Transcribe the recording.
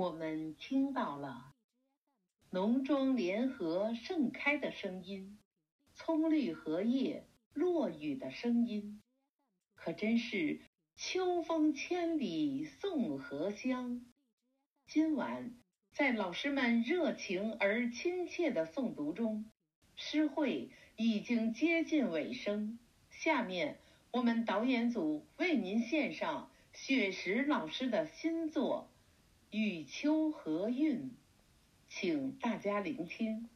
我们听到了农庄联合盛开的声音，葱绿荷叶落雨的声音，可真是秋风千里送荷香。今晚在老师们热情而亲切的诵读中，诗会已经接近尾声。下面我们导演组为您献上雪石老师的新作。与秋合韵，请大家聆听。